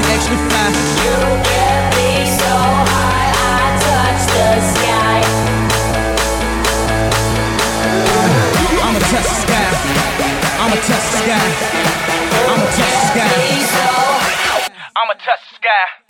can actually fly. You get me so high, I touch the sky. I'ma touch the sky. I'ma touch the sky. I'ma touch the sky. I'ma touch the sky.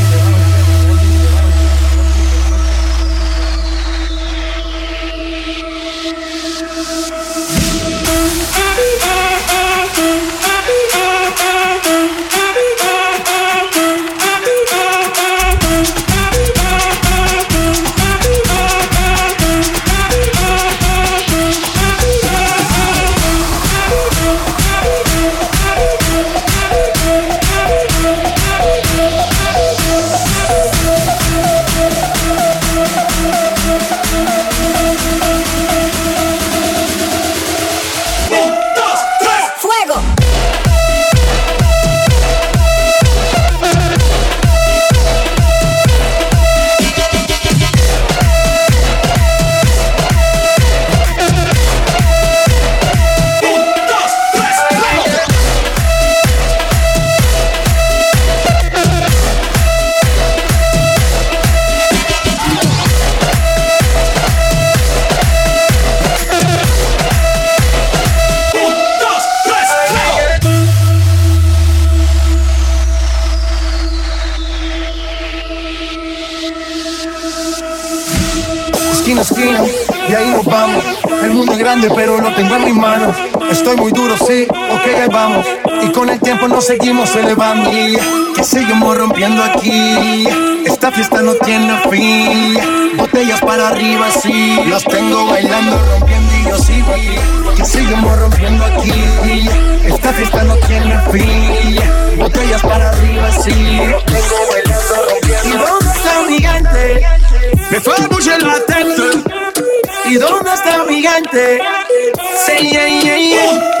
Pero lo tengo en mis manos. Estoy muy duro, sí, ok, ahí vamos. Y con el tiempo nos seguimos elevando. Que seguimos rompiendo aquí. Esta fiesta no tiene fin. Botellas para arriba, sí. Los tengo bailando, rompiendo y yo sigo. Que seguimos rompiendo aquí. Esta fiesta no tiene fin. Botellas para arriba, sí. tengo bailando, rompiendo. ¿Y dónde está mi? Me fue a bouger la. ¿Y dónde está mi gigante? Yeah, yeah.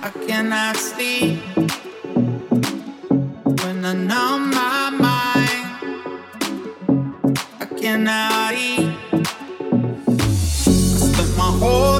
I cannot sleep when I numb my mind. I cannot eat. I spent my whole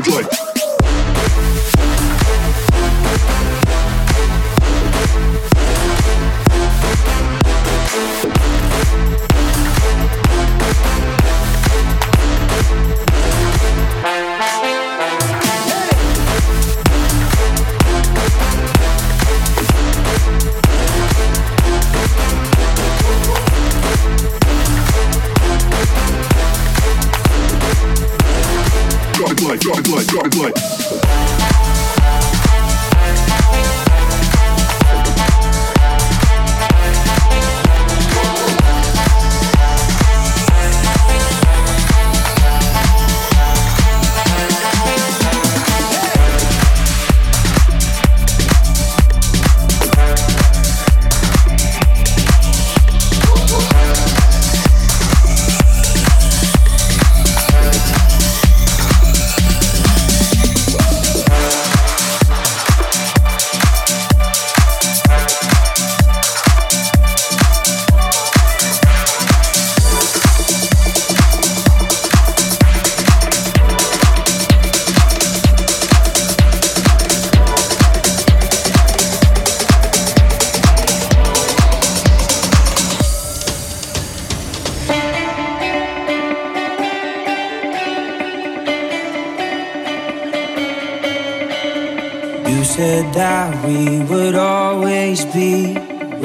drop it always be.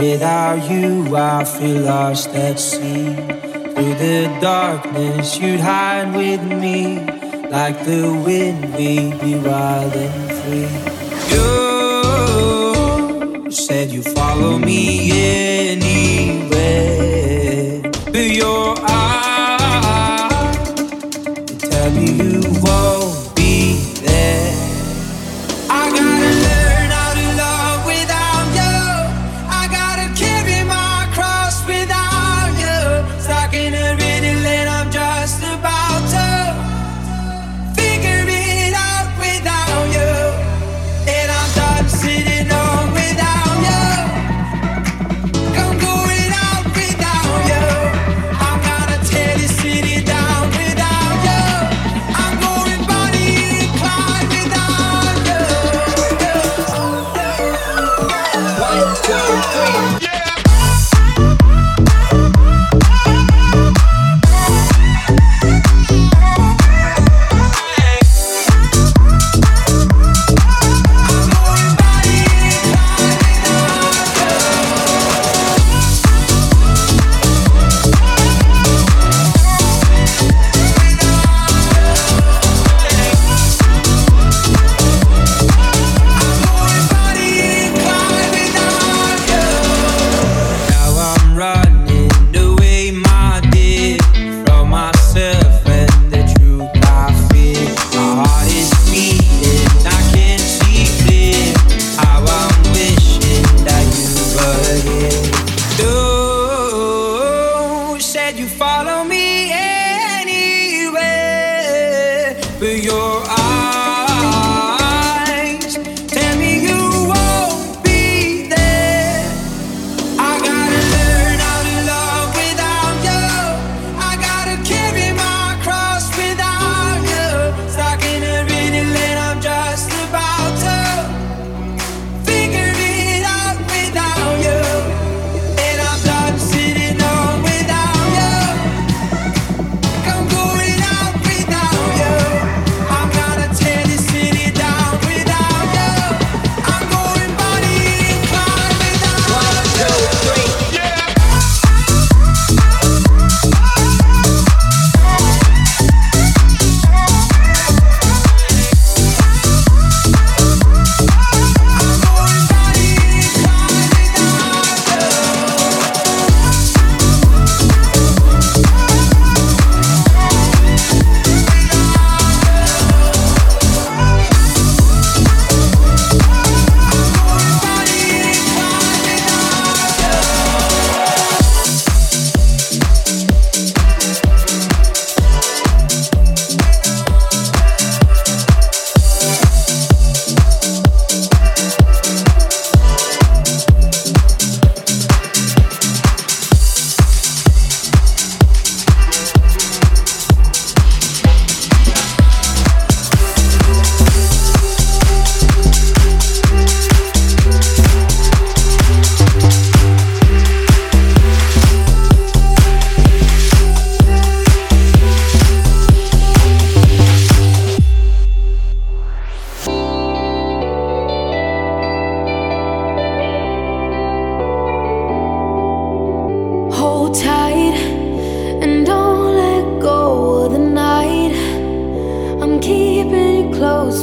Without you, I feel lost at sea. Through the darkness, you'd hide with me. Like the wind, we'd be wild and free. You said you follow me anywhere, you're your eyes.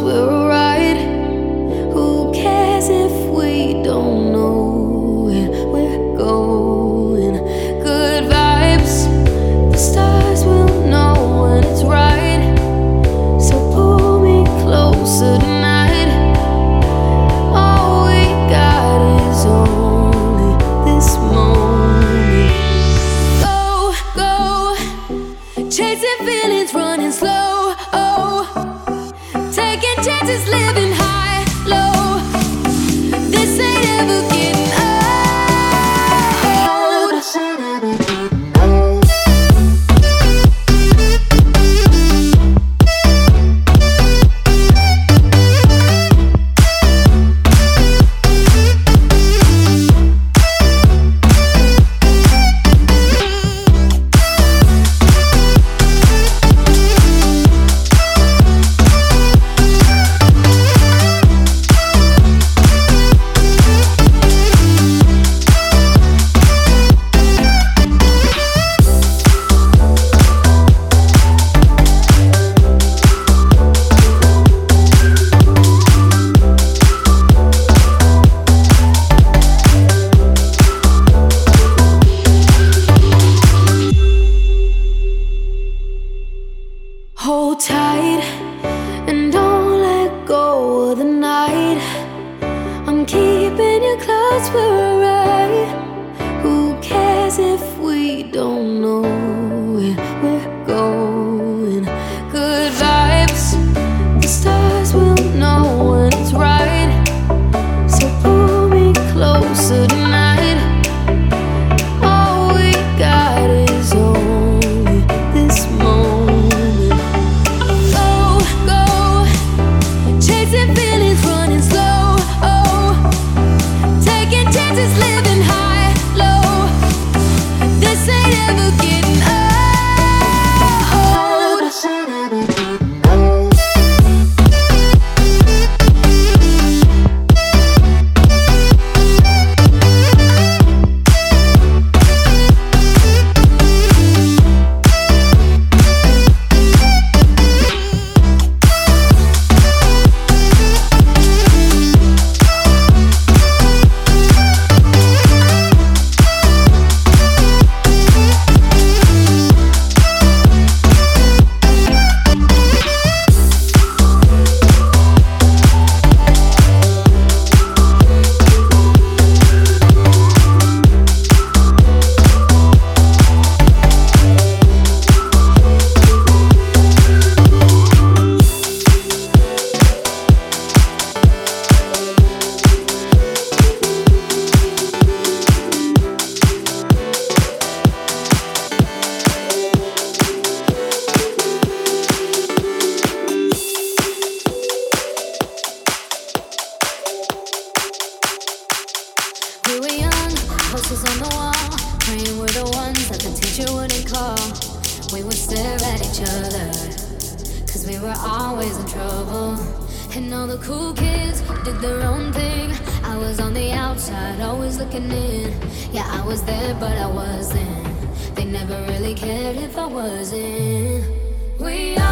we're if I wasn't. We are.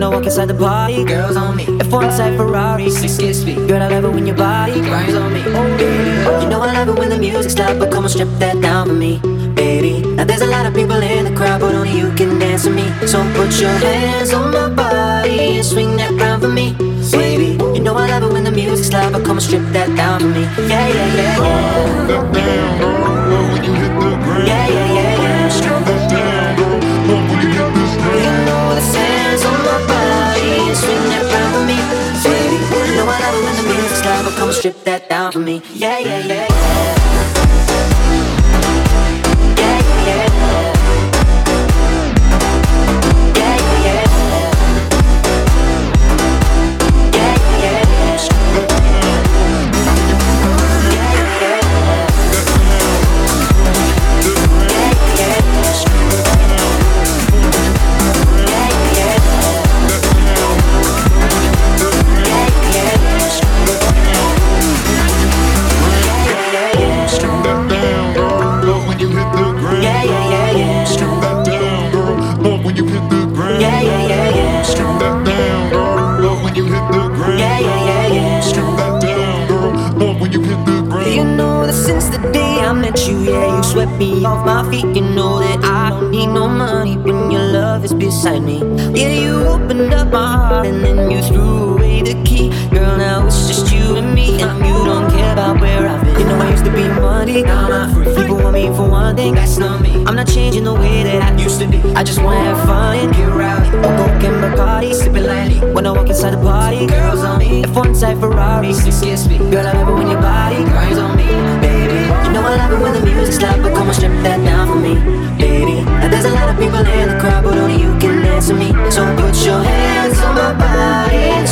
When I walk inside the party, girls on me. F1 inside Ferrari, six kiss me. Girl, I love it when your body grinds on me. Oh, baby. You know I love it when the music's loud, but come on, strip that down for me, baby. Now there's a lot of people in the crowd, but only you can dance with me. So put your hands on my body and swing that round for me, baby. You know I love it when the music's loud, but come and strip that down for me. Yeah, yeah, yeah, yeah. Oh, that down, when you hit the ground. Yeah, yeah, yeah, swing that round me, know I love when the music's loud, but come strip that down for me. Yeah, yeah, yeah. yeah. Off my feet. You know that I don't need no money when your love is beside me. Yeah, you opened up my heart and then you threw away the key. Girl, now it's just you and me, and you don't care about where I've been. I used to be money, now I'm free. People want me for one thing, that's not me. I'm not changing the way that I used to be. I just wanna have fun get rowdy. I'll go get Bacardi, sipping lightly. When I walk inside the party, girls on me. F1 type Ferrari, six kiss me. Girl, I love it when your body grinds on me, baby. You know I love it when the music's loud, but come on, strip that down for me, baby. Now there's a lot of people in the crowd, but only you can with me. So put your hands on my body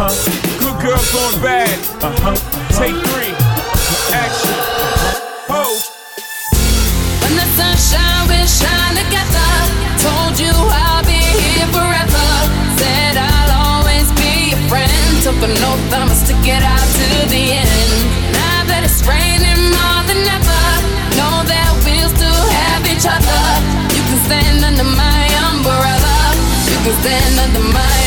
Huh. Good girl going bad. Uh huh. Take three. Action. Ho. When the sunshine will shine together. Told you I'll be here forever. Said I'll always be your friend. Took an oath I must stick it out to the end. Now that it's raining more than ever, know that we'll still have each other. You can stand under my umbrella. You can stand under my